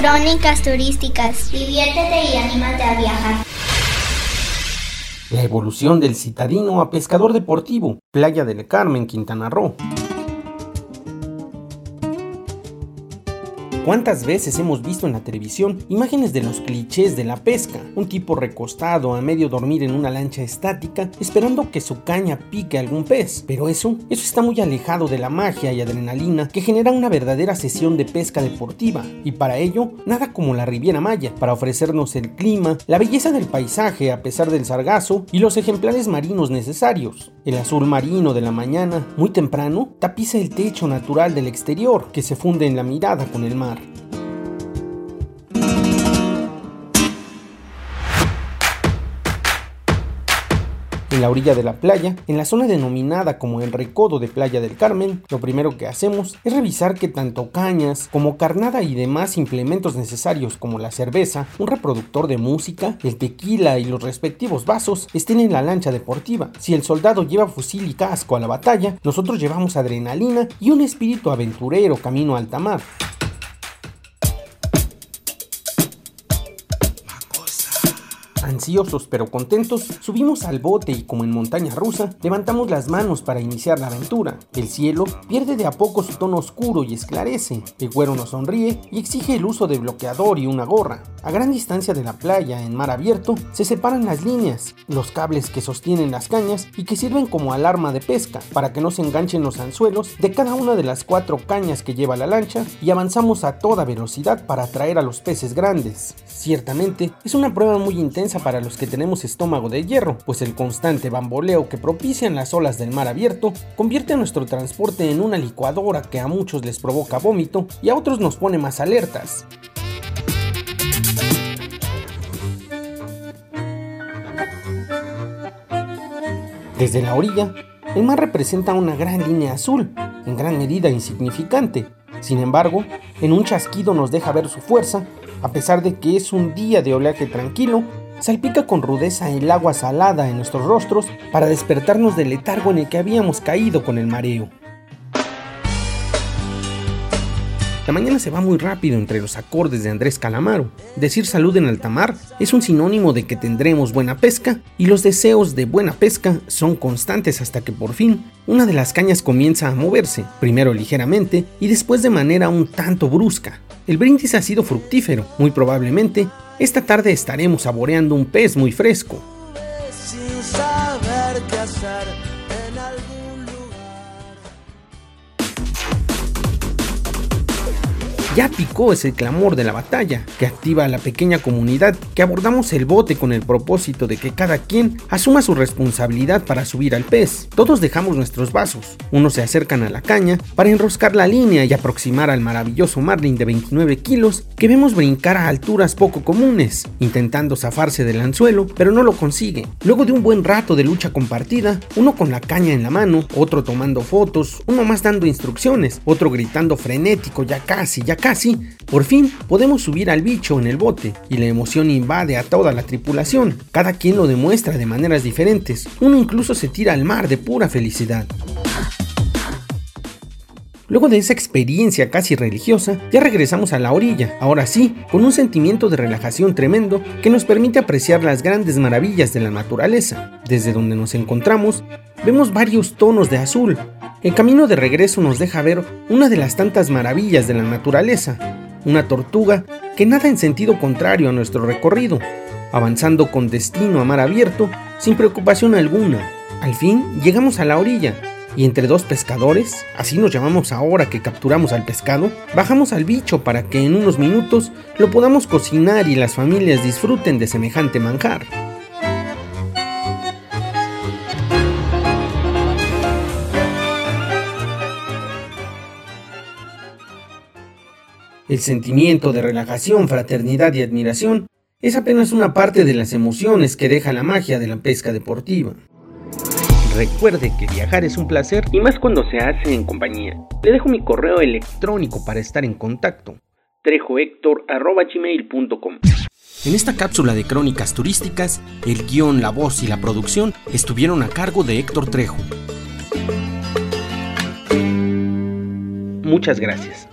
Crónicas turísticas. Diviértete y anímate a viajar. La evolución del citadino a pescador deportivo, Playa del Carmen, Quintana Roo. ¿Cuántas veces hemos visto en la televisión imágenes de los clichés de la pesca? Un tipo recostado a medio dormir en una lancha estática esperando que su caña pique algún pez. Pero eso, eso está muy alejado de la magia y adrenalina que genera una verdadera sesión de pesca deportiva. Y para ello, nada como la Riviera Maya, para ofrecernos el clima, la belleza del paisaje a pesar del sargazo y los ejemplares marinos necesarios. El azul marino de la mañana, muy temprano, tapiza el techo natural del exterior que se funde en la mirada con el mar. En la orilla de la playa, en la zona denominada como el Recodo de Playa del Carmen, lo primero que hacemos es revisar que tanto cañas como carnada y demás implementos necesarios como la cerveza, un reproductor de música, el tequila y los respectivos vasos estén en la lancha deportiva. Si el soldado lleva fusil y casco a la batalla, nosotros llevamos adrenalina y un espíritu aventurero camino a alta mar. Ansiosos pero contentos, subimos al bote y como en montaña rusa, levantamos las manos para iniciar la aventura. El cielo pierde de a poco su tono oscuro y esclarece. El güero nos sonríe y exige el uso de bloqueador y una gorra. A gran distancia de la playa, en mar abierto, se separan las líneas, los cables que sostienen las cañas y que sirven como alarma de pesca para que no se enganchen los anzuelos de cada una de las cuatro cañas que lleva la lancha y avanzamos a toda velocidad para atraer a los peces grandes. Ciertamente, es una prueba muy intensa para los que tenemos estómago de hierro, pues el constante bamboleo que propician las olas del mar abierto convierte a nuestro transporte en una licuadora que a muchos les provoca vómito y a otros nos pone más alertas. Desde la orilla, el mar representa una gran línea azul, en gran medida insignificante. Sin embargo, en un chasquido nos deja ver su fuerza, a pesar de que es un día de oleaje tranquilo salpica con rudeza el agua salada en nuestros rostros para despertarnos del letargo en el que habíamos caído con el mareo. La mañana se va muy rápido entre los acordes de Andrés Calamaro. Decir salud en alta mar es un sinónimo de que tendremos buena pesca y los deseos de buena pesca son constantes hasta que por fin una de las cañas comienza a moverse, primero ligeramente y después de manera un tanto brusca. El brindis ha sido fructífero, muy probablemente esta tarde estaremos saboreando un pez muy fresco. Ya picó es el clamor de la batalla, que activa a la pequeña comunidad que abordamos el bote con el propósito de que cada quien asuma su responsabilidad para subir al pez. Todos dejamos nuestros vasos, unos se acercan a la caña para enroscar la línea y aproximar al maravilloso marlin de 29 kilos que vemos brincar a alturas poco comunes, intentando zafarse del anzuelo, pero no lo consigue. Luego de un buen rato de lucha compartida, uno con la caña en la mano, otro tomando fotos, uno más dando instrucciones, otro gritando frenético, ya casi, ya casi, por fin podemos subir al bicho en el bote y la emoción invade a toda la tripulación. Cada quien lo demuestra de maneras diferentes. Uno incluso se tira al mar de pura felicidad. Luego de esa experiencia casi religiosa, ya regresamos a la orilla, ahora sí, con un sentimiento de relajación tremendo que nos permite apreciar las grandes maravillas de la naturaleza. Desde donde nos encontramos, vemos varios tonos de azul, el camino de regreso nos deja ver una de las tantas maravillas de la naturaleza, una tortuga que nada en sentido contrario a nuestro recorrido, avanzando con destino a mar abierto sin preocupación alguna. Al fin llegamos a la orilla y entre dos pescadores, así nos llamamos ahora que capturamos al pescado, bajamos al bicho para que en unos minutos lo podamos cocinar y las familias disfruten de semejante manjar. El sentimiento de relajación, fraternidad y admiración es apenas una parte de las emociones que deja la magia de la pesca deportiva. Recuerde que viajar es un placer y más cuando se hace en compañía. Le dejo mi correo electrónico para estar en contacto. trejohector.gmail.com En esta cápsula de crónicas turísticas, el guion, la voz y la producción estuvieron a cargo de Héctor Trejo. Muchas gracias.